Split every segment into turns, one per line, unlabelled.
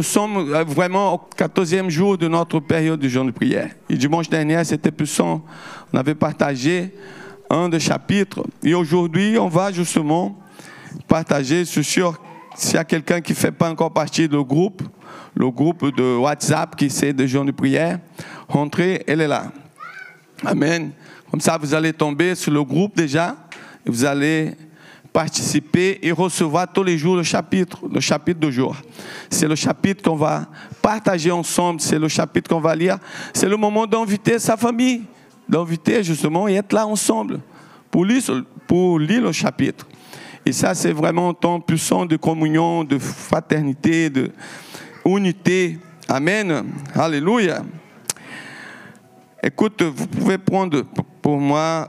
nous sommes euh, vraiment au 14e jour de notre période de jour de prière. Et dimanche dernier, c'était puissant. On avait partagé un des chapitres. Et aujourd'hui, on va justement partager. Je suis sûr, s'il y a quelqu'un qui ne fait pas encore partie du groupe, le groupe de WhatsApp qui c'est de jour de prière, rentrez, elle est là. Amen. Comme ça, vous allez tomber sur le groupe déjà. Et vous allez participer et recevoir tous les jours le chapitre, le chapitre du jour. C'est le chapitre qu'on va partager ensemble, c'est le chapitre qu'on va lire. C'est le moment d'inviter sa famille, d'inviter justement et être là ensemble pour lire, pour lire le chapitre. Et ça, c'est vraiment un temps puissant de communion, de fraternité, de unité. Amen. Alléluia. Écoute, vous pouvez prendre pour moi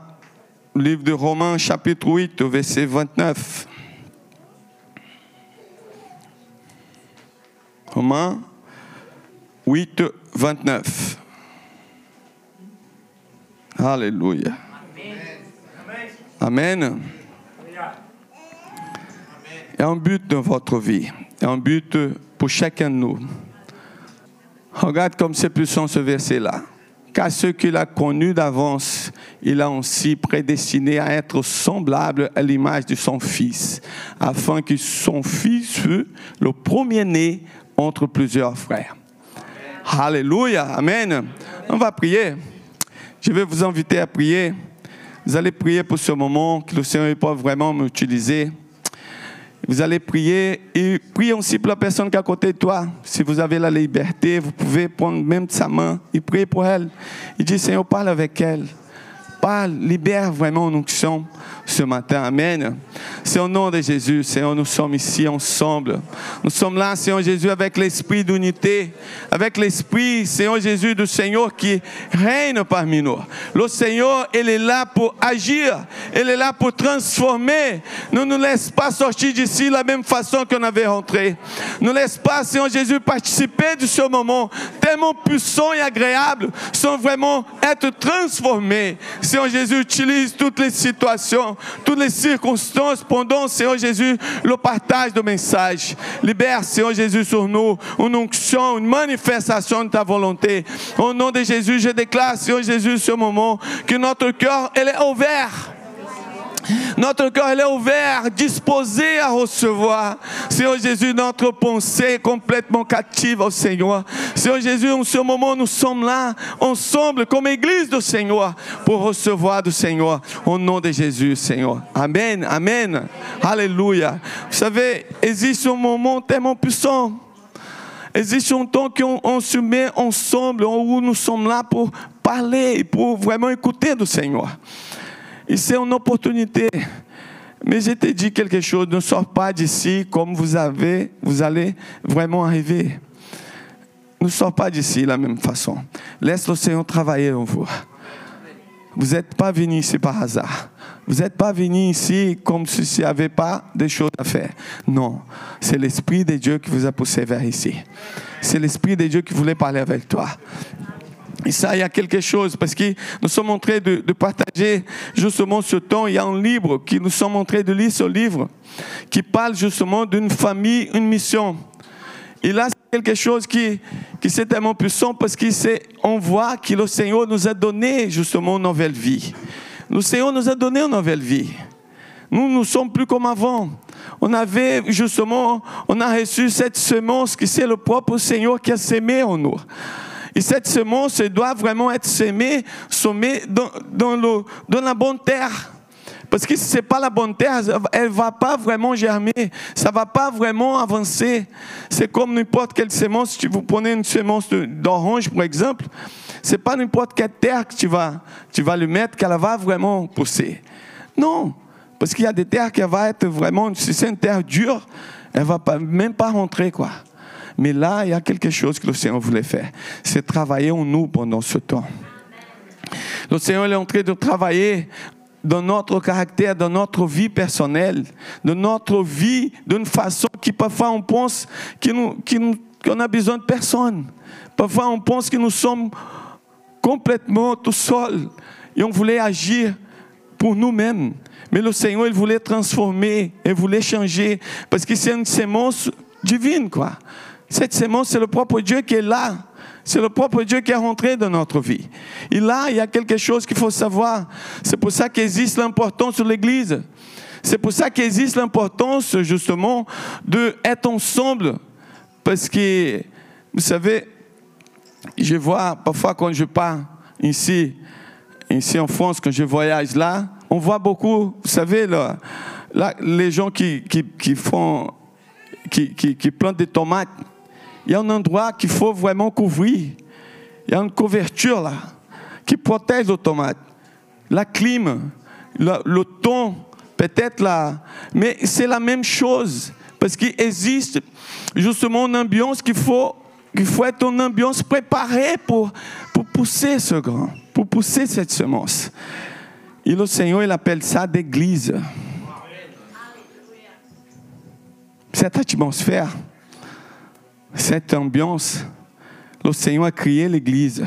livre de Romains, chapitre 8, verset 29. Romains 8, 29. Alléluia. Amen. Il y a un but dans votre vie. Il y a un but pour chacun de nous. Regarde comme c'est puissant ce verset-là. Car ceux qu'il a connus d'avance, il a aussi prédestiné à être semblable à l'image de son Fils, afin que son Fils fût le premier-né entre plusieurs frères. Alléluia, Amen. On va prier. Je vais vous inviter à prier. Vous allez prier pour ce moment que le Seigneur peut vraiment m'utiliser. Vous allez prier et priez aussi pour la personne qui est à côté de toi. Si vous avez la liberté, vous pouvez prendre même sa main et prier pour elle. Il dit, Seigneur, parle avec elle. Libère vraiment nos onction ce matin. Amen. C'est au nom de Jésus, Seigneur, nous sommes ici ensemble. Nous sommes là, Seigneur Jésus, avec l'esprit d'unité, avec l'esprit, Seigneur Jésus, du Seigneur qui règne parmi nous. Le Seigneur, il est là pour agir, il est là pour transformer. Ne nous laisse pas sortir d'ici de la même façon qu'on avait rentré. Ne laisse pas, Seigneur Jésus, participer de ce moment tellement puissant et agréable, sans vraiment être transformé. Seigneur Jésus, utilise toutes les situations toutes les circonstances pendant, Seigneur Jésus, le partage de message. Libère, Seigneur Jésus, sur nous une onction, une de ta volonté. Au nom de Jésus, je déclare, Seigneur Jésus, que notre cœur, elle est ouvert notre cœur est ouvert, disposé à recevoir. Seigneur Jésus, notre pensée est complètement captive au Seigneur. Seigneur Jésus, en ce moment, nous sommes là, ensemble, comme Église du Seigneur, pour recevoir du Seigneur. Au nom de Jésus, Seigneur. Amen, Amen. Alléluia. Vous savez, existe un moment tellement puissant. Existe un temps qu'on se met ensemble, où nous sommes là pour parler, pour vraiment écouter du Seigneur. Et c'est une opportunité. Mais je te dis quelque chose, ne sors pas d'ici comme vous avez, vous allez vraiment arriver. Ne sors pas d'ici de la même façon. Laisse le Seigneur travailler en vous. Vous n'êtes pas venu ici par hasard. Vous n'êtes pas venu ici comme si n'y avait pas de choses à faire. Non, c'est l'Esprit de Dieu qui vous a poussé vers ici. C'est l'Esprit de Dieu qui voulait parler avec toi. Et ça, il y a quelque chose, parce que nous sommes en train de, partager justement ce temps. Il y a un livre qui nous sommes en train de lire ce livre, qui parle justement d'une famille, une mission. Et là, c'est quelque chose qui, qui c'est tellement puissant parce qu'on voit que le Seigneur nous a donné justement une nouvelle vie. Le Seigneur nous a donné une nouvelle vie. Nous ne sommes plus comme avant. On avait justement, on a reçu cette semence qui c'est le propre Seigneur qui a sémé en nous. Et cette semence doit vraiment être semée, dans, le, la bonne terre. Parce que si ce n'est pas la bonne terre, elle ne va pas vraiment germer, ça ne va pas vraiment avancer. C'est comme n'importe quelle semence, si vous prenez une semence d'orange, par exemple, ce n'est pas n'importe quelle terre que tu vas, tu vas lui mettre qu'elle va vraiment pousser. Non, parce qu'il y a des terres qui vont être vraiment, si c'est une terre dure, elle ne va pas, même pas rentrer, quoi. Mais là, il y a quelque chose que le Seigneur voulait faire. C'est travailler en nous pendant ce temps. Le Seigneur est en train de travailler dans notre caractère, dans notre vie personnelle, dans notre vie d'une façon qui parfois on pense qu'on a besoin de personne. Parfois on pense que nous sommes complètement tout seuls et on voulait agir pour nous-mêmes. Mais le Seigneur, il voulait transformer, il voulait changer, parce que c'est une sémence divine, quoi. Cette sémence, c'est le propre Dieu qui est là. C'est le propre Dieu qui est rentré dans notre vie. Et là, il y a quelque chose qu'il faut savoir. C'est pour ça qu'existe l'importance de l'Église. C'est pour ça qu'existe l'importance, justement, d'être ensemble. Parce que, vous savez, je vois parfois quand je pars ici, ici en France, quand je voyage là, on voit beaucoup, vous savez, là, les gens qui, qui, font, qui, qui, plantent des tomates, il y a un endroit qu'il faut vraiment couvrir. Il y a une couverture là qui protège les tomates. La clim, le, le ton, peut-être là. Mais c'est la même chose. Parce qu'il existe justement une ambiance qu'il faut, qu'il faut être une ambiance préparée pour, pour pousser ce grand, pour pousser cette semence. Et le Seigneur, il appelle ça d'église. Cette atmosphère, cette ambiance, le Seigneur a créé l'église.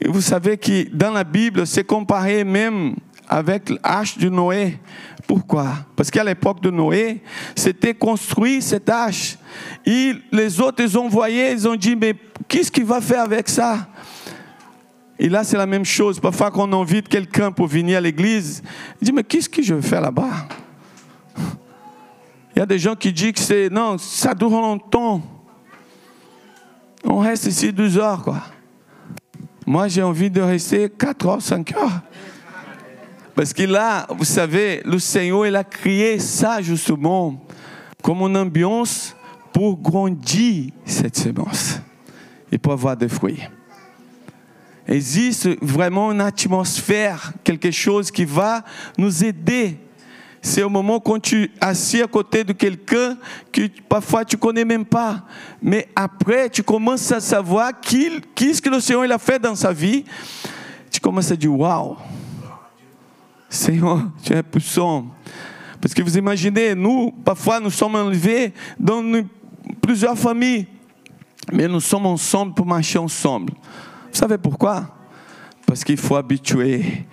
Et vous savez que dans la Bible, c'est comparé même avec l'arche de Noé. Pourquoi? Parce qu'à l'époque de Noé, c'était construit cette arche. Et les autres, ils ont voyé, ils ont dit, mais qu'est-ce qu'il va faire avec ça? Et là, c'est la même chose. Parfois, quand on invite quelqu'un pour venir à l'église, il dit, mais qu'est-ce que je vais faire là-bas? Il y a des gens qui disent que c'est, non, ça dure longtemps. On reste ici 12 heures, quoi. Moi, j'ai envie de rester 4 heures, 5 heures. Parce que là, vous savez, le Seigneur, il a créé ça justement comme une ambiance pour grandir cette semence et pour avoir des fruits. Existe vraiment une atmosphère, quelque chose qui va nous aider. C'est au moment quand tu assis à côté de quelqu'un que parfois tu connais même pas. Mais après, tu commences à savoir qu'est-ce que le Seigneur il a fait dans sa vie. Tu commences à dire, waouh, Seigneur, tu es puissant. Parce que vous imaginez, nous, parfois, nous sommes enlevés dans plusieurs familles, mais nous sommes ensemble pour marcher ensemble. Vous savez pourquoi Parce qu'il faut habituer.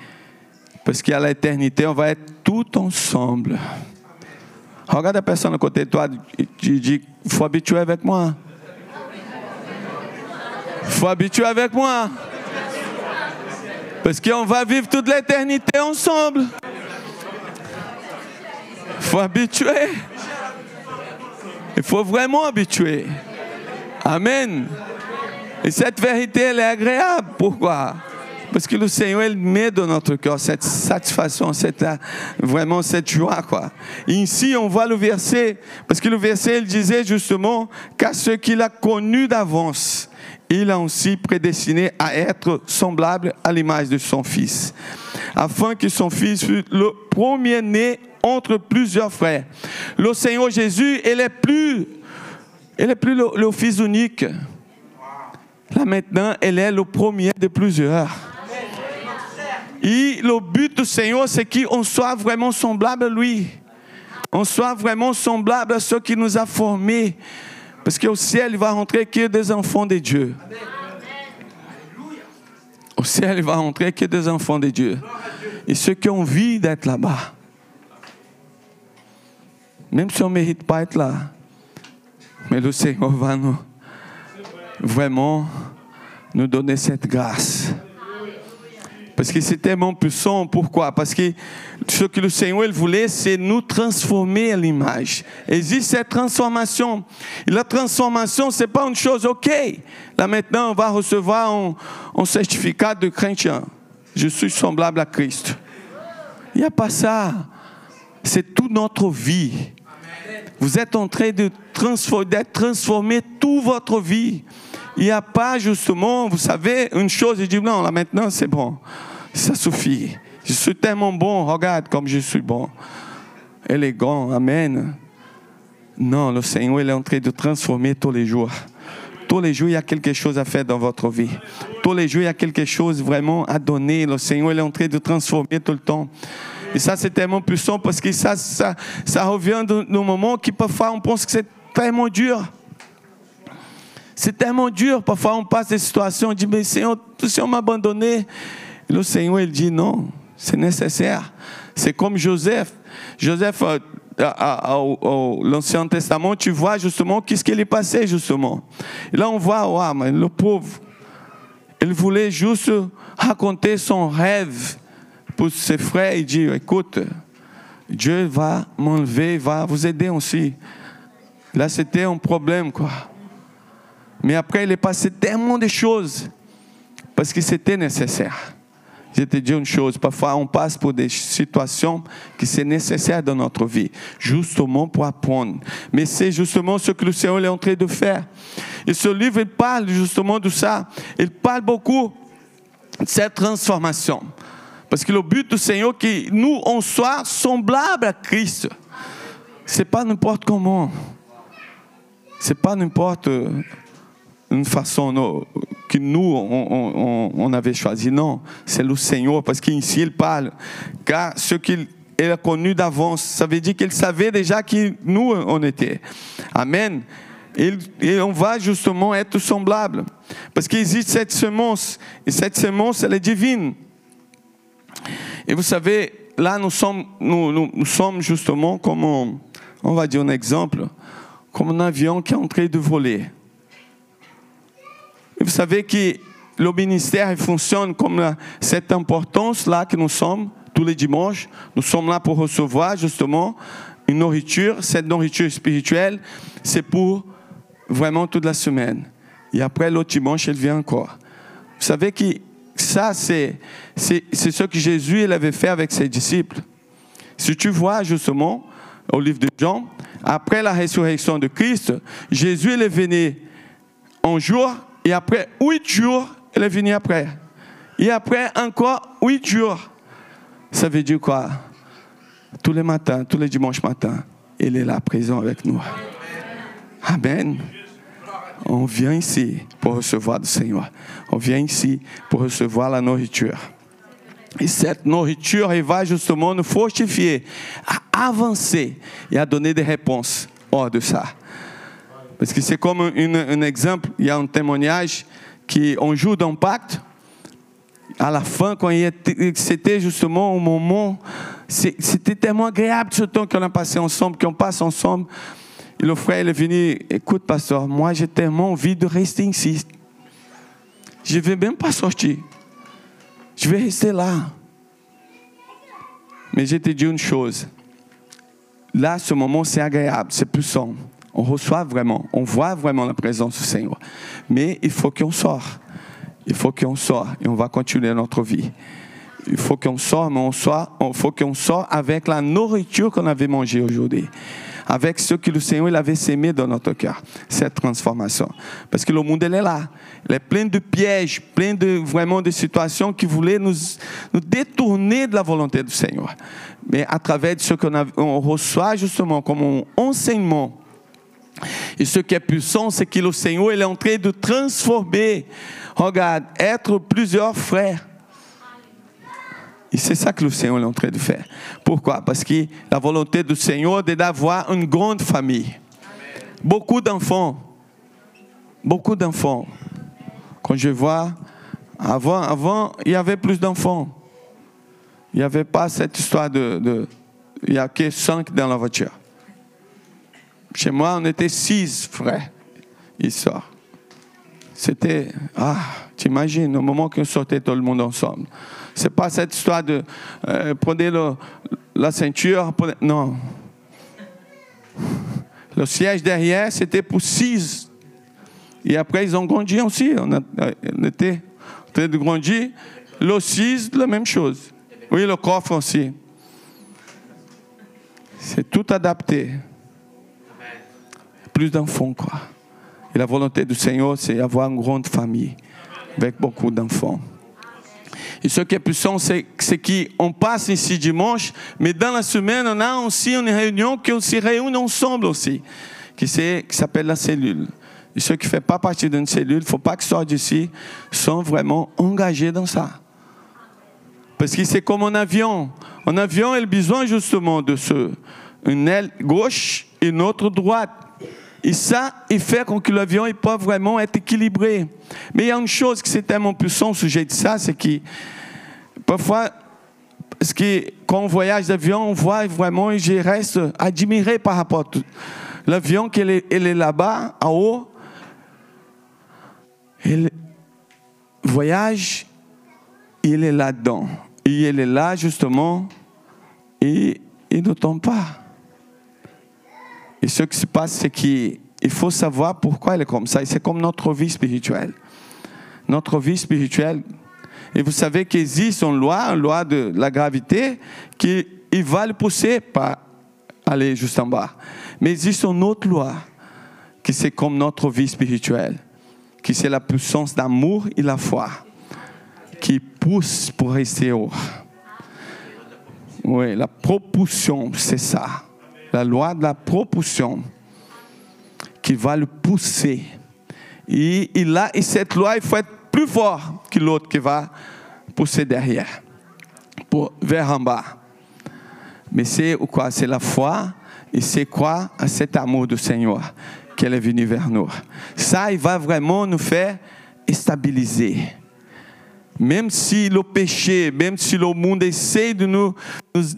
Parce qu'à l'éternité, on va être tout ensemble. Regarde la personne à côté de toi, tu dis, faut habituer avec moi. Il faut habituer avec moi. Parce qu'on va vivre toute l'éternité ensemble. Il faut habituer. Il faut vraiment habituer. Amen. Et cette vérité, elle est agréable. Pourquoi? Parce que le Seigneur, il met dans notre cœur cette satisfaction, cette, vraiment cette joie. Quoi. Et ici, on voit le verset, parce que le verset, il disait justement qu'à ceux qu'il a connus d'avance, il a aussi prédestiné à être semblable à l'image de son Fils, afin que son Fils fût le premier-né entre plusieurs frères. Le Seigneur Jésus, il est plus, il est plus le, Fils unique. Là maintenant, il est le premier de plusieurs. Et le but du Seigneur, c'est qu'on soit vraiment semblable à lui. On soit vraiment semblable à ceux qui nous a formés. Parce qu'au ciel, il va rentrer que des enfants de Dieu. Au ciel, il va rentrer que des enfants de Dieu. Et ceux qui ont envie d'être là-bas. Même si on ne mérite pas être là. Mais le Seigneur va nous vraiment nous donner cette grâce. Parce que c'est tellement puissant. Pourquoi? Parce que ce que le Seigneur voulait, c'est nous transformer à l'image. Existe cette transformation. Et la transformation, ce n'est pas une chose, ok, là maintenant on va recevoir un, certificat de chrétien. Je suis semblable à Christ. Il n'y a pas ça. C'est toute notre vie. Vous êtes en train de transformer, d'être transformé toute votre vie. Il n'y a pas justement, vous savez, une chose, il dit non, là maintenant c'est bon, ça suffit. Je suis tellement bon, regarde comme je suis bon. Élégant, amen. Non, le Seigneur il est en train de transformer tous les jours. Tous les jours, il y a quelque chose à faire dans votre vie. Tous les jours, il y a quelque chose vraiment à donner. Le Seigneur il est en train de transformer tout le temps. Et ça, c'est tellement puissant parce que ça, ça, ça revient d'un moment qui parfois on pense que c'est tellement dur. C'est tellement dur. Parfois, on passe des situations, on dit, mais Seigneur, si on m'a abandonné, le Seigneur, il dit, non, c'est nécessaire. C'est comme Joseph. Joseph, euh, l'Ancien Testament, tu vois justement qu'est-ce qu'il est passé justement. Et là, on voit, wow, mais le pauvre, il voulait juste raconter son rêve pour ses frères et dire, écoute, Dieu va m'enlever, va vous aider aussi. Là, c'était un problème, quoi. Mais après, il est passé tellement de choses parce que c'était nécessaire. Je te dis une chose, parfois on passe pour des situations qui sont nécessaires dans notre vie, justement pour apprendre. Mais c'est justement ce que le Seigneur est en train de faire. Et ce livre, il parle justement de ça. Il parle beaucoup de cette transformation. Parce que le but du Seigneur, que nous, on soit semblables à Christ. C'est pas n'importe comment. C'est pas n'importe une façon que nous, on, avait choisi. Non, c'est le Seigneur, parce qu'ici, il parle. Car ce qu'il a connu d'avance, ça veut dire qu'il savait déjà qui nous, on était. Amen. Et, on va justement être semblable. Parce qu'il existe cette semence, et cette semence, elle est divine. Et vous savez, là, nous sommes, nous, nous, sommes justement comme, on va dire un exemple, comme un avion qui est en train de voler. Vous savez que le ministère fonctionne comme cette importance-là que nous sommes tous les dimanches. Nous sommes là pour recevoir justement une nourriture. Cette nourriture spirituelle, c'est pour vraiment toute la semaine. Et après, l'autre dimanche, elle vient encore. Vous savez que ça, c'est, c'est, ce que Jésus avait fait avec ses disciples. Si tu vois justement au livre de Jean, après la résurrection de Christ, Jésus il est venu un jour et après huit jours, elle est venue après. Et après encore huit jours. Ça veut dire quoi? Tous les matins, tous les dimanches matins, elle est là présent avec nous. Amen. On vient ici pour recevoir du Seigneur. On vient ici pour recevoir la nourriture. Et cette nourriture, elle va justement nous fortifier à avancer et à donner des réponses hors de ça. Parce que c'est comme un, exemple, il y a un témoignage qui on joue dans pacte. À la fin, quand c'était justement au moment, c'était tellement agréable ce temps qu'on a passé ensemble, qu'on passe ensemble. Et le frère est venu, écoute, pasteur, moi j'ai tellement envie de rester ici. Je ne vais même pas sortir. Je vais rester là. Mais je te dis une chose. Là, ce moment, c'est agréable, c'est plus sombre on reçoit vraiment, on voit vraiment la présence du Seigneur. Mais il faut qu'on sorte. Il faut qu'on sorte et on va continuer notre vie. Il faut qu'on sorte, mais on soit, il faut qu'on sorte avec la nourriture qu'on avait mangée aujourd'hui. Avec ce que le Seigneur avait sémé dans notre cœur, cette transformation. Parce que le monde, il est là. Il est plein de pièges, plein de vraiment de situations qui voulaient nous, nous détourner de la volonté du Seigneur. Mais à travers ce qu'on on reçoit justement comme un enseignement, et ce qui est puissant, c'est que le Seigneur il est en train de transformer, regarde, être plusieurs frères. Et c'est ça que le Seigneur est en train de faire. Pourquoi? Parce que la volonté du Seigneur est d'avoir une grande famille. Beaucoup d'enfants. Beaucoup d'enfants. Quand je vois, avant, avant, il y avait plus d'enfants. Il n'y avait pas cette histoire de, de il n'y a que cinq dans la voiture. Chez moi, on était six frères et sœurs. C'était, ah, t'imagines, au moment qu'on sortait tout le monde ensemble. C'est pas cette histoire de euh, prendre la ceinture. non. Le siège derrière, c'était pour six. Et après, ils ont grandi aussi. On, on était en train de grandir. Le six, la même chose. Oui, le coffre aussi. C'est tout adapté plus d'enfants, quoi. Et la volonté du Seigneur, c'est avoir une grande famille avec beaucoup d'enfants. Et ce qui est puissant, c'est qu'on passe ici dimanche, mais dans la semaine, on a aussi une réunion qui se réunit ensemble aussi, qui s'appelle la cellule. Et ceux qui ne font pas partie d'une cellule, il ne faut pas qu'ils sortent d'ici, sont vraiment engagés dans ça. Parce que c'est comme un avion. Un avion, il a besoin justement de ce, une aile gauche et une autre droite. Et ça, il fait que l'avion il peut vraiment être équilibré. Mais il y a une chose qui c'est tellement puissant au sujet de ça, c'est que parfois, quand on voyage d'avion, on voit vraiment, et je reste admiré par rapport à tout. L'avion, qu'il est, il est là-bas, en haut. Il voyage, il est là-dedans. Et il est là, justement, et il ne tombe pas. Et ce qui se passe, c'est qu'il faut savoir pourquoi il est comme ça. Et c'est comme notre vie spirituelle. Notre vie spirituelle. Et vous savez qu'il existe une loi, une loi de la gravité, qui va le pousser pas aller juste en bas. Mais il existe une autre loi, qui c'est comme notre vie spirituelle, qui c'est la puissance d'amour et la foi, qui pousse pour rester haut. Oui, la propulsion, c'est ça la loi de la propulsion qui va le pousser. Et, là, et cette loi, il faut être plus fort que l'autre qui va pousser derrière, pour, vers en bas. Mais c'est quoi? C'est la foi et c'est quoi? Cet amour du Seigneur qu'elle est venue vers nous. Ça, il va vraiment nous faire stabiliser. Même si le péché, même si le monde essaie de nous,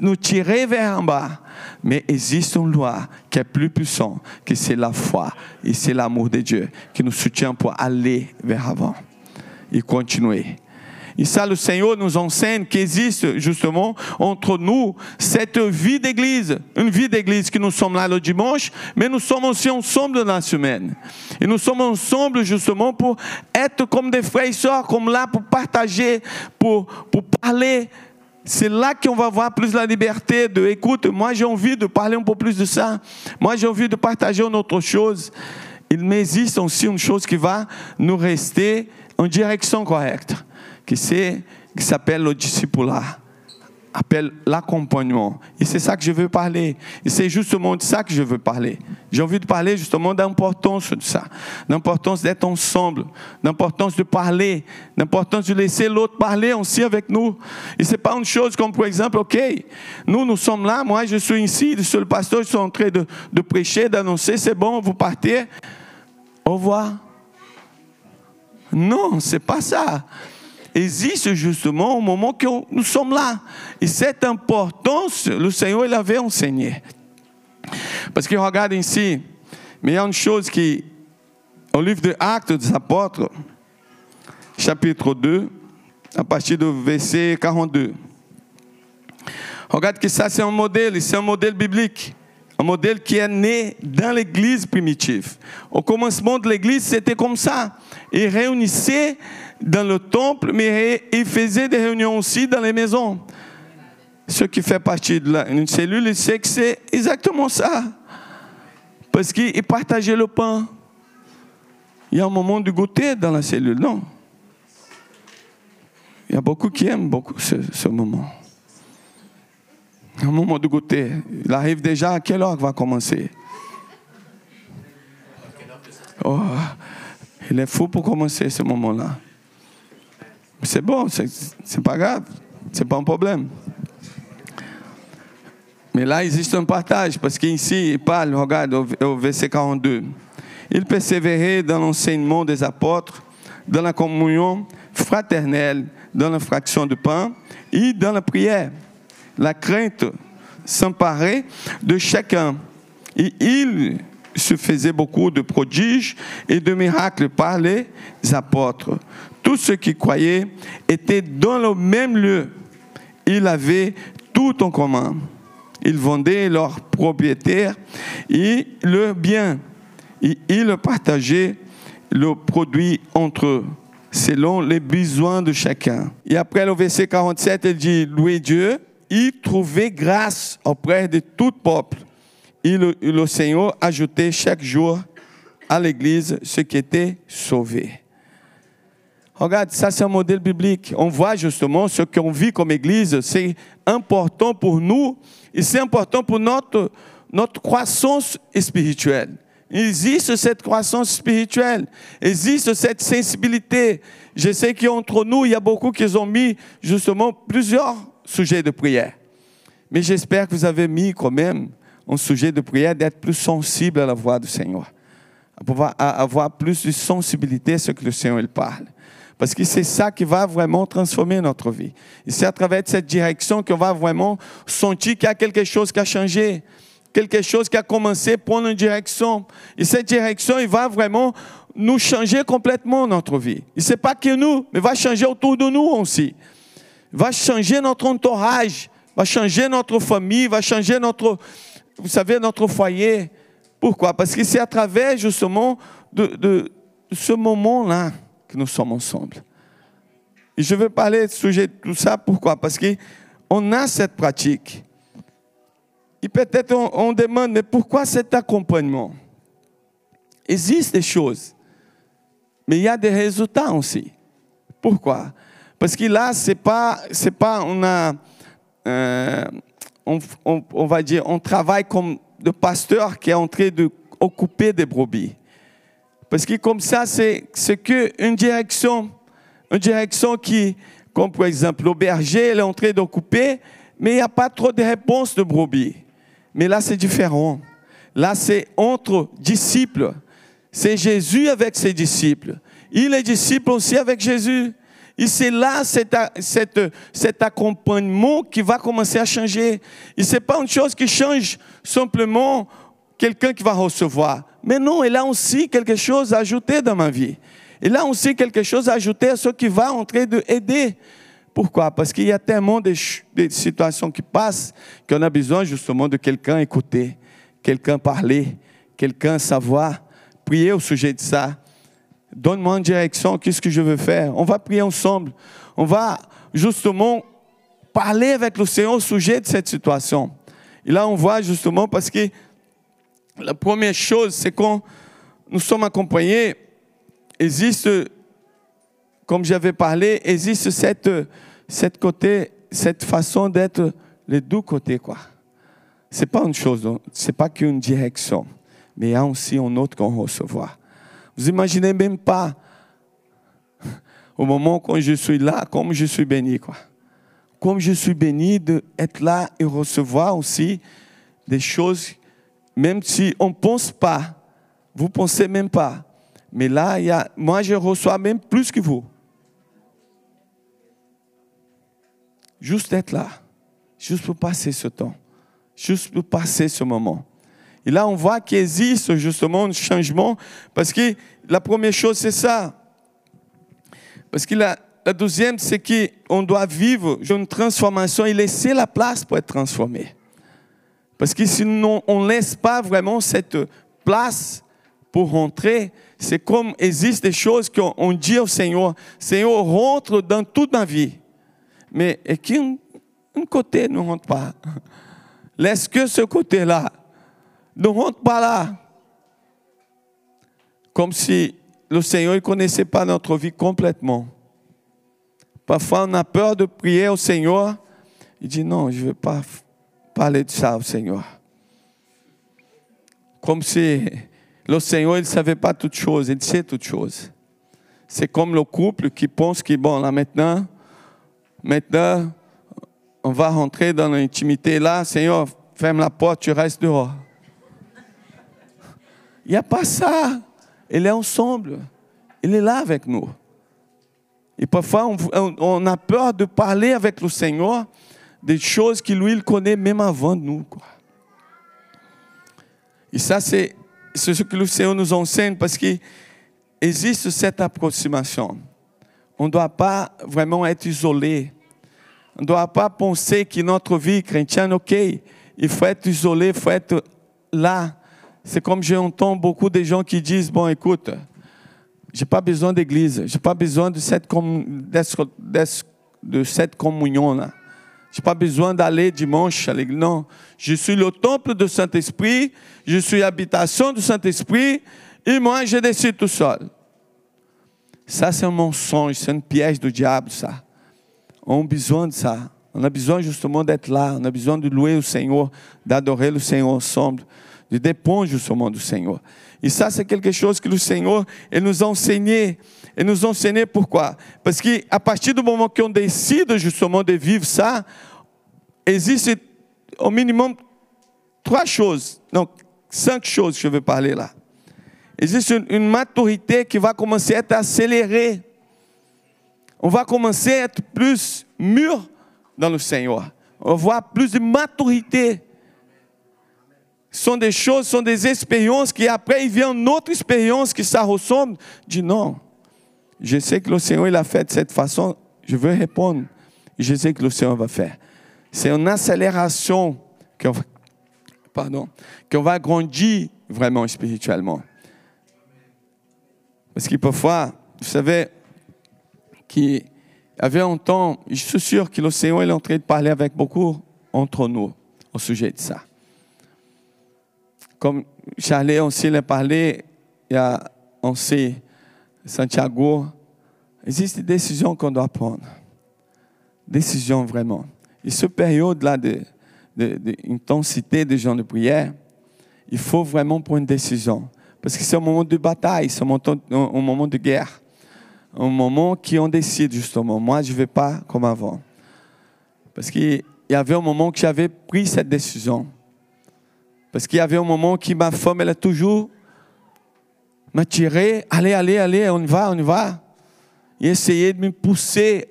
nous, tirer vers en bas, mais existe une loi qui est plus puissante, que c'est la foi et c'est l'amour de Dieu qui nous soutient pour aller vers avant et continuer. Et ça, le Seigneur nous enseigne qu'il existe justement entre nous cette vie d'église. Une vie d'église que nous sommes là le dimanche, mais nous sommes aussi ensemble dans la semaine. Et nous sommes ensemble justement pour être comme des frères et sœurs, comme là, pour partager, pour, pour parler. C'est là qu'on va voir plus la liberté de, écoute, moi j'ai envie de parler un peu plus de ça. Moi j'ai envie de partager une autre chose. Il existe aussi une chose qui va nous rester en direction correcte qui, qui s'appelle le discipulat, appelle l'accompagnement. Et c'est ça que je veux parler. Et c'est justement de ça que je veux parler. J'ai envie de parler justement d'importance de ça, d'importance d'être ensemble, d'importance de parler, d'importance de laisser l'autre parler aussi avec nous. Et c'est pas une chose comme par exemple, ok, nous nous sommes là, moi je suis ici, le seul pasteur, je suis en train de, de prêcher, d'annoncer, c'est bon, vous partez, au revoir. Non, c'est pas ça existe justement au moment que nous sommes là. Et cette importance, le Seigneur l'avait enseigné. Parce que regarde ici, mais il y a une chose qui, au livre de Actes des Apôtres, chapitre 2, à partir du verset 42. Regarde que ça c'est un modèle, c'est un modèle biblique. Un modèle qui est né dans l'église primitive. Au commencement de l'église, c'était comme ça. Il réunissait dans le temple, mais il faisait des réunions aussi dans les maisons. Ce qui fait partie d'une cellule, sait que c'est exactement ça. Parce qu'il partageait le pain. Il y a un moment de goûter dans la cellule, non? Il y a beaucoup qui aiment beaucoup ce, ce moment. Un moment de goûter. Il arrive déjà à quelle heure va commencer? Oh, Il est fou pour commencer ce moment-là. C'est bon, c'est pas grave, c'est pas un problème. Mais il existe un partage, parce qu'ici, il parle, regarde au, verset 42. Il persévérait dans l'enseignement des apôtres, dans la communion fraternelle, dans la fraction de pain et dans la prière. La crainte s'emparait de chacun. Et il se faisait beaucoup de prodiges et de miracles par les apôtres tous ceux qui croyaient étaient dans le même lieu. Ils avaient tout en commun. Ils vendaient leurs propriétaires et leurs biens. Et ils partageaient le produit entre eux, selon les besoins de chacun. Et après le verset 47, il dit, louez Dieu, il trouvait grâce auprès de tout peuple. Et le, le Seigneur ajoutait chaque jour à l'Église ceux qui étaient sauvés. Regarde, ça c'est un modèle biblique. On voit justement ce qu'on vit comme Église, c'est important pour nous et c'est important pour notre, croissance spirituelle. Il existe cette croissance spirituelle, existe cette sensibilité. Je sais qu'entre nous, il y a beaucoup qui ont mis justement plusieurs sujets de prière. Mais j'espère que vous avez mis quand même un sujet de prière d'être plus sensible à la voix du Seigneur, à avoir plus de sensibilité à ce que le Seigneur il parle. Parce que c'est ça qui va vraiment transformer notre vie. Et c'est à travers cette direction qu'on va vraiment sentir qu'il y a quelque chose qui a changé, quelque chose qui a commencé à prendre une direction. Et cette direction, il va vraiment nous changer complètement notre vie. Et ce n'est pas que nous, mais va changer autour de nous aussi. Va changer notre entourage, va changer notre famille, va changer notre, vous savez, notre foyer. Pourquoi? Parce que c'est à travers justement de ce moment-là nous sommes ensemble. Et je veux parler de sujet tout ça, pourquoi? Parce qu'on a cette pratique. Et peut-être on, demande, mais pourquoi cet accompagnement? Il existe des choses, mais il y a des résultats aussi. Pourquoi? Parce que là, c'est pas, c'est pas, on euh, on, va dire, on travaille comme de pasteur qui est en train de occuper des brebis. Parce que comme ça, c'est qu'une direction, une direction qui, comme par exemple, l'auberger, elle est en train d'occuper, mais il n'y a pas trop de réponses de brebis. Mais là, c'est différent. Là, c'est entre disciples. C'est Jésus avec ses disciples. Il est disciple aussi avec Jésus. Et c'est là cet, cet, accompagnement qui va commencer à changer. Et ce n'est pas une chose qui change simplement quelqu'un qui va recevoir. Mais non, il a aussi quelque chose à ajouter dans ma vie. Il a aussi quelque chose à ajouter à ce qui va en train d'aider. Pourquoi? Parce qu'il y a tellement de, situations qui passent qu'on a besoin justement de quelqu'un écouter, quelqu'un parler, quelqu'un savoir, prier au sujet de ça. Donne-moi une direction, qu'est-ce que je veux faire? On va prier ensemble. On va justement parler avec le Seigneur au sujet de cette situation. Et là, on voit justement parce que la première chose, c'est quand nous sommes accompagnés, existe, comme j'avais parlé, existe cette, cette, côté, cette façon d'être les deux côtés. Ce n'est pas une chose, ce n'est pas qu'une direction, mais il y a aussi un autre qu'on recevoir. Vous imaginez même pas, au moment où je suis là, comme je suis béni. Quoi. Comme je suis béni d'être là et recevoir aussi des choses même si on ne pense pas, vous ne pensez même pas. Mais là, y a, moi, je reçois même plus que vous. Juste être là, juste pour passer ce temps, juste pour passer ce moment. Et là, on voit qu'il existe justement un changement, parce que la première chose, c'est ça. Parce que la, la deuxième, c'est qu'on doit vivre une transformation et laisser la place pour être transformé. Parce que si on ne laisse pas vraiment cette place pour rentrer, c'est comme existe des choses qu'on dit au Seigneur, Seigneur, rentre dans toute ma vie. Mais et qu'un un côté ne rentre pas. Laisse que ce côté-là. Ne rentre pas là. Comme si le Seigneur ne connaissait pas notre vie complètement. Parfois, on a peur de prier au Seigneur. Il dit non, je ne veux pas parler de ça au Seigneur. Comme si le Seigneur, il ne savait pas toutes choses, il sait toutes choses. C'est comme le couple qui pense que, bon, là maintenant, maintenant, on va rentrer dans l'intimité là, Seigneur, ferme la porte, tu restes dehors. Il n'y a pas ça. Il est ensemble. Il est là avec nous. Et parfois, on a peur de parler avec le Seigneur des choses que lui, il connaît même avant nous. Quoi. Et ça, c'est ce que le Seigneur nous enseigne parce qu'il existe cette approximation. On ne doit pas vraiment être isolé. On ne doit pas penser que notre vie chrétienne, ok, il faut être isolé, il faut être là. C'est comme j'entends beaucoup de gens qui disent, bon, écoute, j'ai pas besoin d'église, j'ai pas besoin de cette, de cette communion-là. Je n'ai pas besoin d'aller dimanche à l'église. Non. Je suis le temple du Saint-Esprit. Je suis l'habitation du Saint-Esprit. Et moi, je décide tout seul. Ça, c'est un mensonge. C'est un piège du diable, ça. On a besoin de ça. On a besoin justement d'être là. On a besoin de louer le Seigneur, d'adorer le Seigneur ensemble, de dépendre justement du Seigneur. Et ça, c'est quelque chose que le Seigneur il nous a enseigné. Et nous enseigner pourquoi? Parce qu'à partir du moment qu'on décide justement de vivre ça, existe au minimum trois choses, donc cinq choses que je veux parler là. Existe une maturité qui va commencer à être accélérée. on va commencer à être plus mûr dans le Seigneur. On va avoir plus de maturité. Sont des choses, sont des expériences qui après, il vient une autre expérience qui ça ressemble. Dis non, je sais que le Seigneur il a fait de cette façon, je veux répondre. Je sais que le Seigneur va faire. C'est une accélération qu'on pardon, qu'on va grandir vraiment spirituellement. Parce que parfois, vous savez, qu'il y avait un temps, je suis sûr que le Seigneur est en train de parler avec beaucoup entre nous au sujet de ça. Comme Charlie aussi l'a parlé, il y a, sait, Santiago, existe des décisions qu'on doit prendre. Décisions vraiment. Et cette période-là d'intensité de, de, de gens de prière, il faut vraiment prendre une décision. Parce que c'est un moment de bataille, c'est un moment, un moment de guerre. Un moment qui on décide justement. Moi, je ne vais pas comme avant. Parce qu'il y avait un moment que j'avais pris cette décision. Parce qu'il y avait un moment que ma femme, elle a toujours m'a tiré. Allez, allez, allez, on y va, on y va. Et essayé de me pousser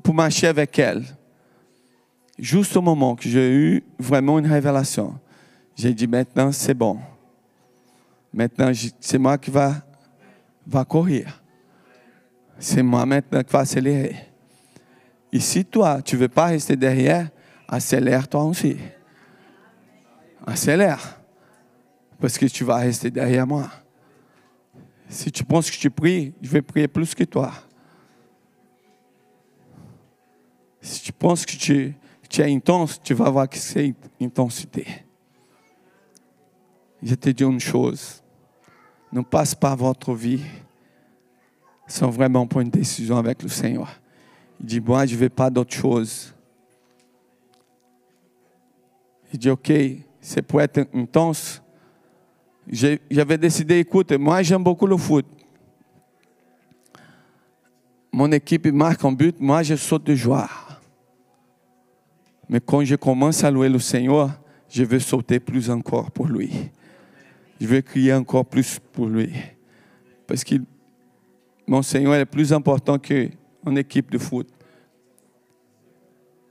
pour marcher avec elle. Juste au moment que j'ai eu vraiment une révélation, j'ai dit maintenant c'est bon. Maintenant, c'est moi qui va, va courir. C'est moi maintenant qui va accélérer. Et si toi, tu ne veux pas rester derrière, accélère toi aussi. Accélère. Parce que tu vas rester derrière moi. Si tu penses que tu pries, je vais prier plus que toi. Si tu penses que tu, tu es intense, tu vas voir que c'est intensité. Je te dis une chose ne passe pas votre vie sans vraiment prendre une décision avec le Seigneur. Il dit, moi, je ne veux pas d'autre chose. Il dit, OK, c'est pour être intense. J'avais décidé, écoute, moi, j'aime beaucoup le foot. Mon équipe marque un but, moi, je saute de joie. Mais quand je commence à louer le Seigneur, je veux sauter plus encore pour lui je vais crier encore plus pour lui. Parce que mon Seigneur est plus important qu'une équipe de foot.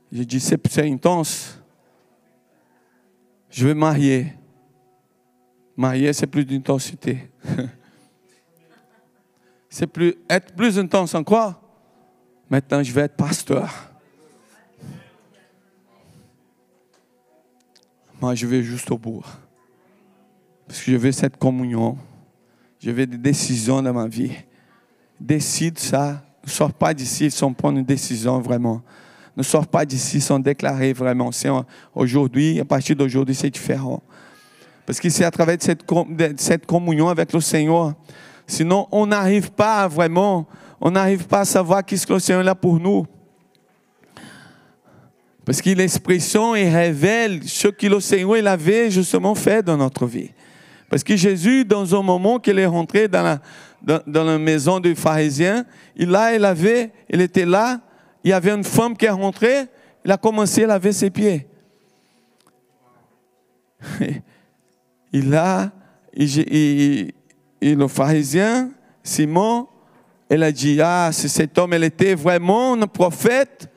J'ai dit, c'est intense. Je vais marier. Marier, c'est plus d'intensité. c'est plus, être plus intense encore. Maintenant, je vais être pasteur. Moi, je vais juste au bout. Parce que je veux cette communion. Je veux des décisions dans ma vie. Décide ça. Ne sors pas d'ici sans prendre une décision vraiment. Ne sors pas d'ici sans déclarer vraiment. Aujourd'hui, à partir d'aujourd'hui, c'est différent. Parce que c'est à travers cette, cette communion avec le Seigneur. Sinon, on n'arrive pas vraiment, on n'arrive pas à savoir qu'est-ce que le Seigneur là pour nous. Parce que l'expression révèle ce que le Seigneur il avait justement fait dans notre vie. Parce que Jésus, dans un moment qu'il est rentré dans la, dans, la maison du pharisien, il, là, il, il était là, il y avait une femme qui est rentrée, il a commencé à laver ses pieds. Et là, et, le pharisien, Simon, il a dit, ah, si cet homme était vraiment un prophète,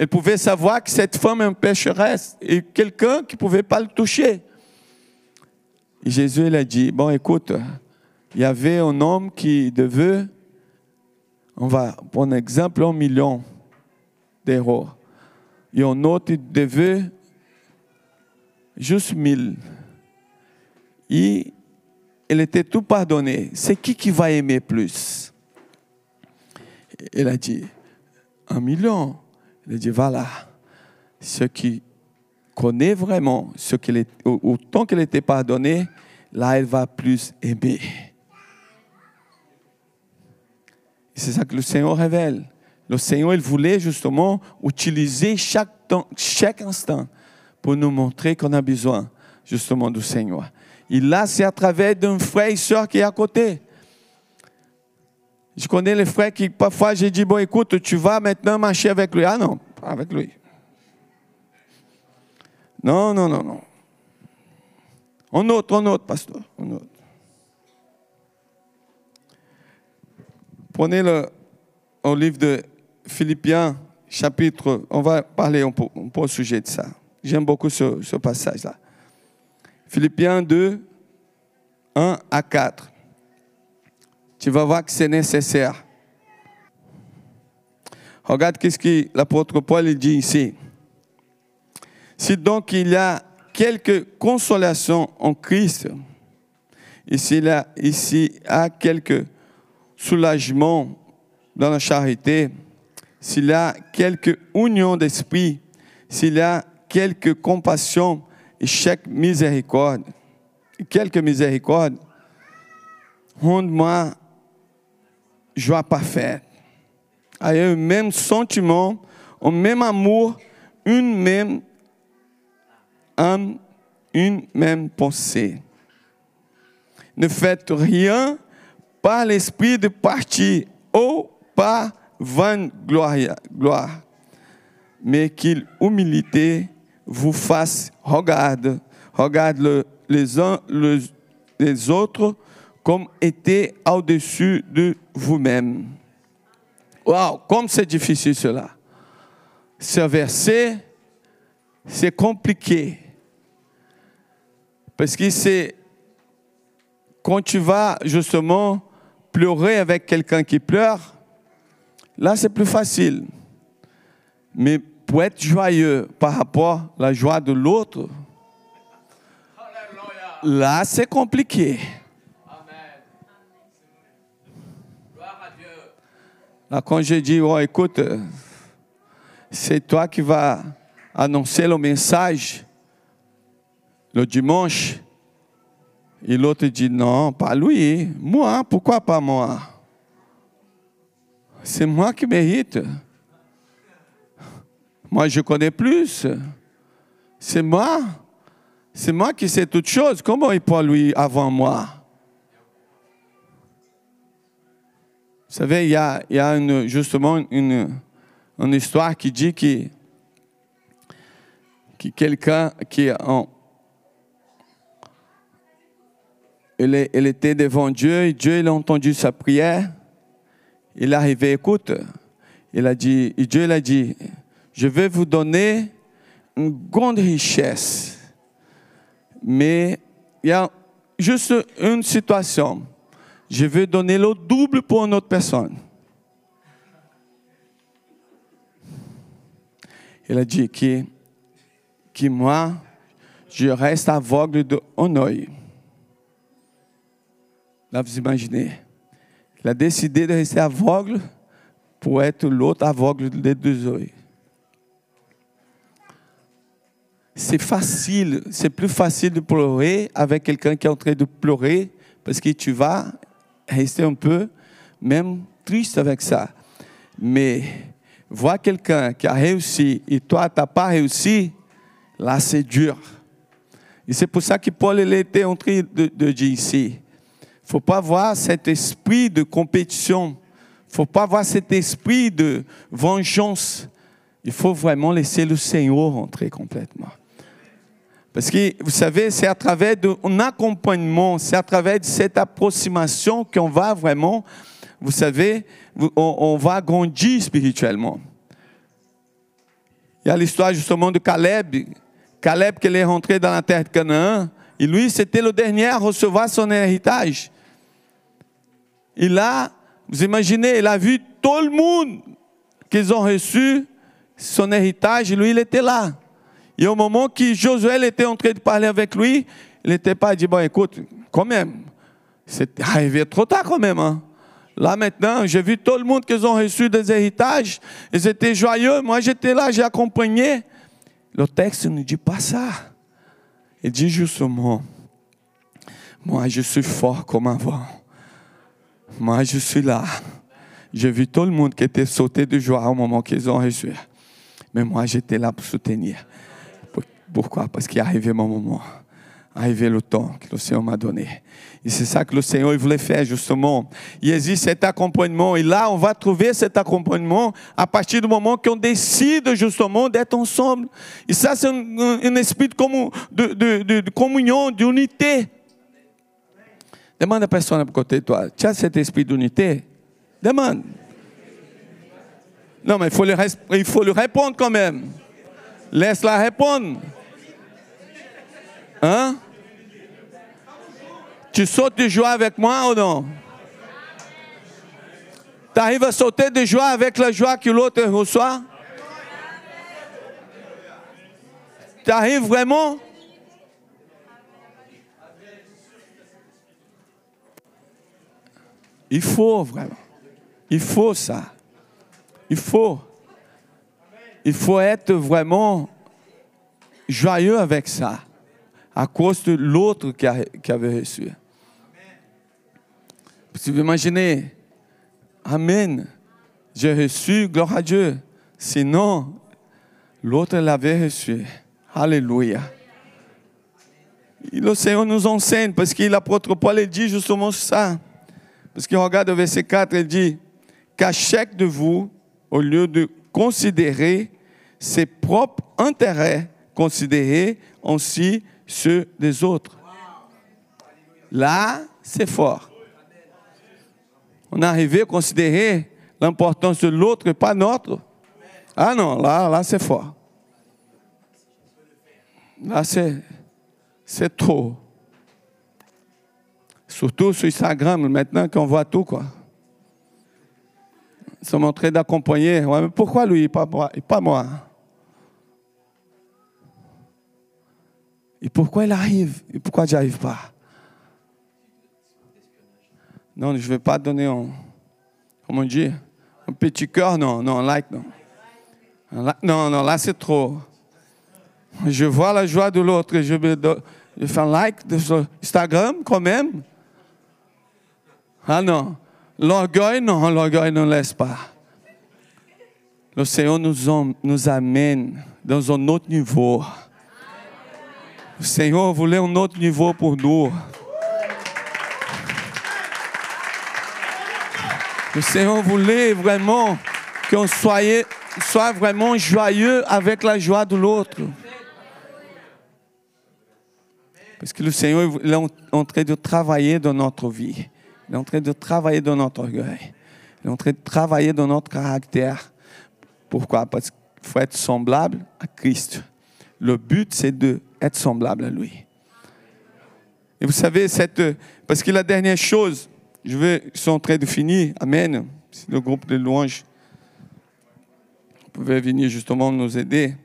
il pouvait savoir que cette femme est une pécheresse et quelqu'un qui ne pouvait pas le toucher. Jésus il a dit, bon écoute, il y avait un homme qui devait, on va prendre exemple, un million d'euros. Et autre qui devait juste mille. Et il était tout pardonné. C'est qui qui va aimer plus? Il a dit, un million. Il a dit, voilà, ce qui connaît vraiment ce qu'il est, autant qu'elle était pardonnée, là elle va plus aimer. C'est ça que le Seigneur révèle. Le Seigneur, il voulait justement utiliser chaque, instant pour nous montrer qu'on a besoin justement du Seigneur. Et là, c'est à travers d'un frère et soeur qui est à côté. Je connais les frères qui, parfois, j'ai dit, bon, écoute, tu vas maintenant marcher avec lui. Ah non, pas avec lui. Non, non, non, non. On note, on note, pasteur, note. Prenez le, au livre de Philippiens, chapitre, on va parler un peu, au sujet de ça. J'aime beaucoup ce, ce passage-là. Philippiens 2, 1 à 4. Tu vas voir que c'est nécessaire. Regarde qu'est-ce que l'apôtre Paul dit ici. Si donc il y a quelque consolation en Christ, et s'il y a, ici a quelque soulagement dans la charité, s'il y a quelque union d'esprit, s'il y a quelque compassion et chaque miséricorde, quelques miséricordes, rende-moi joie parfaite. Ayez un même sentiment, un même amour, une même âme, une même pensée. Ne faites rien par l'esprit de parti ou par vaine gloire, mais qu'il humilité vous fasse regarde, regarde les uns les autres comme étaient au-dessus de vous-même. Waouh, comme c'est difficile cela. Ce verset, c'est compliqué. Parce que c'est quand tu vas justement pleurer avec quelqu'un qui pleure, là c'est plus facile. Mais pour être joyeux par rapport à la joie de l'autre, là c'est compliqué. Là, quand je dis, oh, écoute, c'est toi qui vas annoncer le message le dimanche, et l'autre dit, non, pas lui, moi, pourquoi pas moi? C'est moi qui mérite. Moi, je connais plus. C'est moi. C'est moi qui sais toutes choses. Comment il peut lui avant moi? Vous savez, il y a, justement une, histoire qui dit que, que quelqu'un qui en, était devant Dieu et Dieu il a entendu sa prière. Il est arrivé, écoute, il a dit, et Dieu il a dit, je vais vous donner une grande richesse, mais il y a juste une situation je vais donner le double pour une autre personne. Il a dit que, moi, je reste aveugle de un œil. Là, vous imaginez. Il a décidé de rester aveugle pour être l'autre aveugle des deux yeux. C'est facile, c'est plus facile de pleurer avec quelqu'un qui est en train de pleurer parce que tu vas rester un peu même triste avec ça. Mais voir quelqu'un qui a réussi et toi, tu n'as pas réussi, là, c'est dur. Et c'est pour ça que Paul était en train de, de dire ici, faut pas voir cet esprit de compétition, faut pas voir cet esprit de vengeance. Il faut vraiment laisser le Seigneur entrer complètement. Parce que, vous savez, c'est à travers d'un accompagnement, c'est à travers de cette approximation qu'on va vraiment, vous savez, on, va grandir spirituellement. Il y a l'histoire justement de Caleb. Caleb, qui est rentré dans la terre de Canaan, et lui, c'était le dernier à recevoir son héritage. Et là, vous imaginez, il a vu tout le monde qu'ils ont reçu son héritage, lui, il était là. Et au moment que Josué était en train de parler avec lui, il n'était pas dit, bon, écoute, quand même, c'est arrivé trop tard quand même. Hein. Là maintenant, j'ai vu tout le monde qu'ils ont reçu des héritages, ils étaient joyeux, moi j'étais là, j'ai accompagné. Le texte ne dit pas ça. Il dit justement, moi je suis fort comme avant. Moi je suis là. J'ai vu tout le monde qui était sauté de joie au moment qu'ils ont reçu. Mais moi j'étais là pour soutenir. Pourquoi Parce qu'il est arrivé mon moment. Arrivé le temps que le Seigneur m'a donné. Et c'est ça que le Seigneur voulait faire justement. Il existe cet accompagnement. Et là, on va trouver cet accompagnement à partir du moment qu'on décide justement d'être ensemble. Et ça, c'est un, esprit de, de, de, de communion, d'unité. Demande à la personne à côté de toi. Tu as cet esprit d'unité Demande. Non, mais il faut, le, il faut lui répondre quand même. Laisse-la répondre. Hein? Tu sautes de joie avec moi ou non? Tu arrives à sauter de joie avec la joie que l'autre reçoit? Tu arrives vraiment? Il faut vraiment. Il faut ça. Il faut. Il faut être vraiment joyeux avec ça, à cause de l'autre qui, avait reçu. Vous imaginez, Amen, j'ai reçu, gloire à Dieu. Sinon, l'autre l'avait reçu. Alléluia. Et le Seigneur nous enseigne, parce que l'apôtre Paul dit justement ça. Parce que regarde le verset 4, il dit, qu'à chaque de vous, au lieu de considérer ses propres intérêts, considérez aussi ceux des autres. Là, c'est fort. On est arrivé à considérer l'importance de l'autre et pas notre. Ah non, là, là c'est fort. Là, c'est trop. Surtout sur Instagram, maintenant qu'on voit tout, quoi. Ils sont en train d'accompagner. Mais pourquoi lui et pas moi? Et pourquoi il arrive? Et pourquoi je arrive pas? Non, je ne vais pas donner un, comment dire, un petit cœur, non, non, un like, non. non, non, là c'est trop. Je vois la joie de l'autre, je, je fais un like sur Instagram quand même. Ah non, l'orgueil, non, l'orgueil ne laisse pas. Le Seigneur nous, amène dans un autre niveau. Le Seigneur voulait un autre niveau pour nous. Le Seigneur voulait vraiment qu'on soit vraiment joyeux avec la joie de l'autre. Parce que le Seigneur est en train de travailler dans notre vie. Il est en train de travailler dans notre orgueil. Il est en train de travailler dans notre caractère. Pourquoi? Parce qu'il faut être semblable à Christ. Le but, c'est d'être semblable à lui. Et vous savez, cette, parce que la dernière chose, je vais, je suis en train de finir. Amen. Si le groupe de louanges pouvait venir justement nous aider.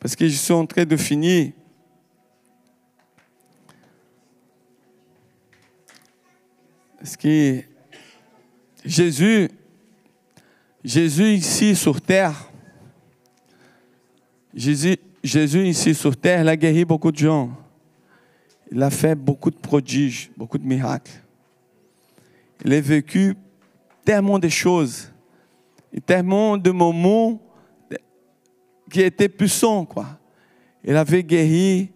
Parce je suis en train de finir. Parce que Jésus, Jésus ici sur terre, Jésus, ici sur terre, il a guéri beaucoup de gens. Il a fait beaucoup de prodiges, beaucoup de miracles. Il a vécu tellement de choses, tellement de moments qui étaient puissants, quoi. Il avait guéri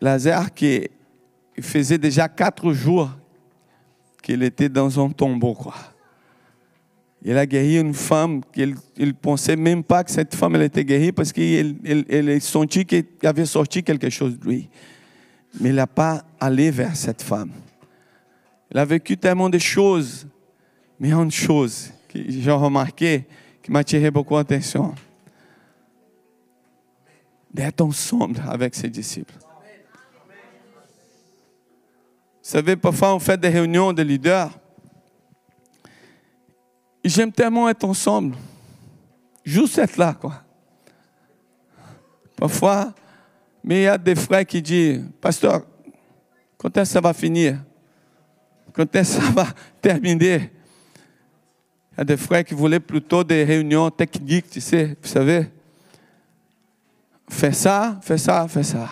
Lazare qui faisait déjà quatre jours qu'il était dans un tombeau, quoi. Il a guéri une femme qu'il ne pensait même pas que cette femme était guérie parce qu'il il, qu'il avait sorti quelque chose de lui. Mais il n'a pas allé vers cette femme. Il a vécu tellement de choses, mais une chose que j'ai remarqué, qui m'a attiré beaucoup d'attention, d'être ensemble avec ses disciples. Vous savez, parfois on fait des réunions de leaders. J'aime tellement être ensemble. Juste être là, quoi. Parfois, mais il y a des frères qui disent, Pasteur, quand est-ce que ça va finir? Quand est-ce que ça va terminer? Il y a des frères qui voulaient plutôt des réunions techniques, tu vous savez. Fais ça, fais ça, fais ça.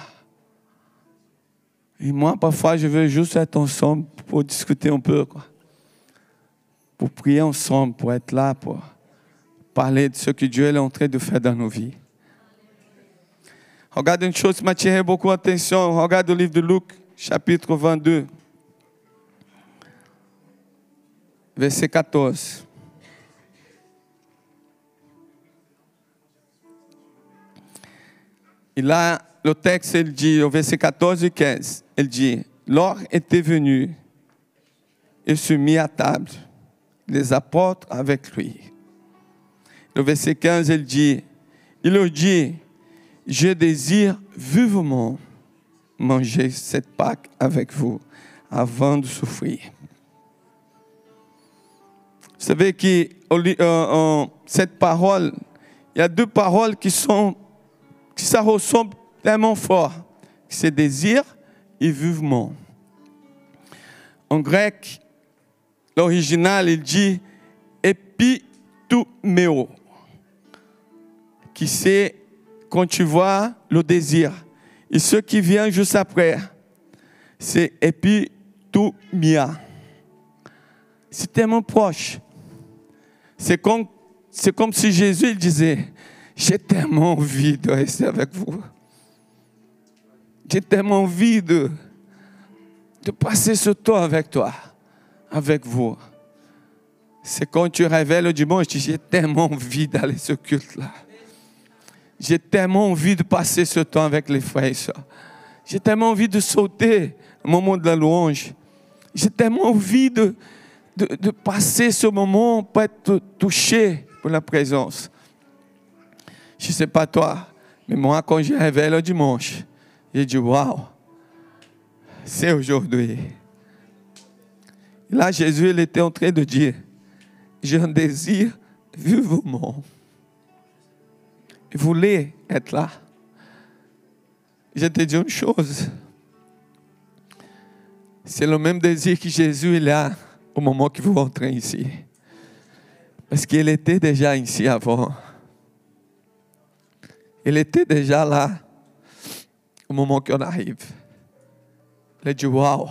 Et moi, parfois, je veux juste être ensemble pour discuter un peu. Pour prier ensemble, pour être là, pour parler de ce que Dieu est en train de faire dans nos vies. Regarde une chose qui m'a tiré beaucoup d'attention. Regarde le livre de Luc, chapitre 22. verset 14. Et là, le texte, il dit, au verset 14 et 15, il dit, l'or était venu et se mit à table, les apôtres avec lui. le verset 15, il dit, il leur dit, je désire vivement manger cette Pâque avec vous avant de souffrir. Vous savez que euh, cette parole, il y a deux paroles qui sont, qui ça ressemble tellement fort. C'est désir et vivement. En grec, l'original, il dit epitumeo, qui c'est quand tu vois le désir. Et ce qui vient juste après, c'est epitumia. C'est tellement proche. C'est comme, c'est comme si Jésus disait, j'ai tellement envie de rester avec vous. J'ai tellement envie de, passer ce temps avec toi, avec vous. C'est quand tu révèles le dimanche, j'ai tellement envie d'aller ce culte-là. J'ai tellement envie de passer ce temps avec les frères et sœurs. J'ai tellement envie de sauter au moment de la louange. J'ai tellement envie de, passer ce moment pour être touché pour la présence. Je ne sais pas toi, mais moi, quand je réveille le dimanche, j'ai dit, waouh, c'est aujourd'hui. Là, Jésus, il était en train de dire, j'ai un désir vivement. Il voulait être là. Je te dis une chose. C'est le même désir que Jésus il a au moment que vous entrez ici. Parce qu'il était déjà ici avant. Il était déjà là au moment qu'on arrive. Il a dit, waouh,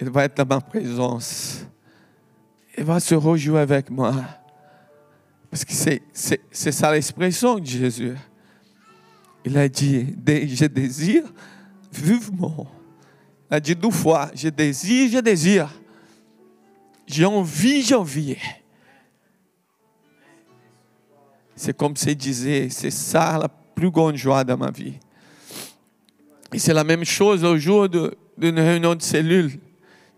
il va être dans ma présence. Il va se rejouer avec moi. Parce que c'est, ça l'expression de Jésus. Il a dit, je désire vivement. Il a dit deux fois, je désire, je désire. J'ai envie, j'ai envie. C'est comme s'il disait, c'est ça la plus grande joie de ma vie. Et c'est la même chose au jour d'une réunion de cellules.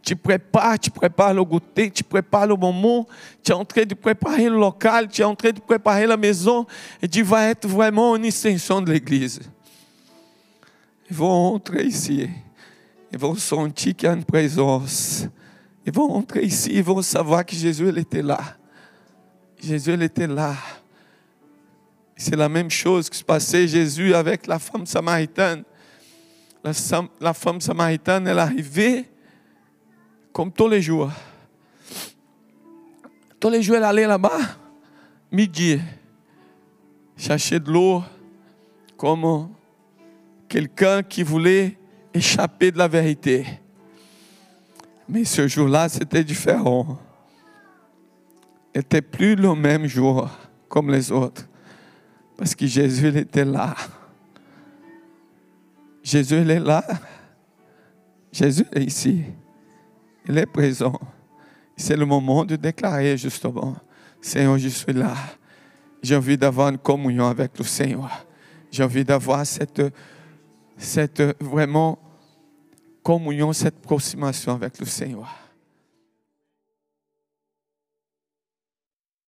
Tu prépares, tu prépares le goûter, tu prépares le moment, tu es en train de préparer le local, tu es en train de préparer la maison, et tu vas être vraiment une extension de l'église. Ils vont entrer ici, ils vont sentir qu'il y a une présence. Ils vont entrer ici, ils vont savoir que Jésus il était là. Jésus il était là. C'est la même chose qui se passait Jésus avec la femme samaritaine. La, femme samaritaine, elle arrivait comme tous les jours. Tous les jours, elle allait là-bas, midi, chercher de l'eau, comme quelqu'un qui voulait échapper de la vérité. Mais ce jour-là, c'était différent. N'était plus le même jour comme les autres. Parce que Jésus était là. Jésus il est là. Jésus est ici. Il est présent. C'est le moment de déclarer justement, Seigneur, je suis là. J'ai envie d'avoir une communion avec le Seigneur. J'ai envie d'avoir cette, vraiment communion, cette approximation avec le Seigneur.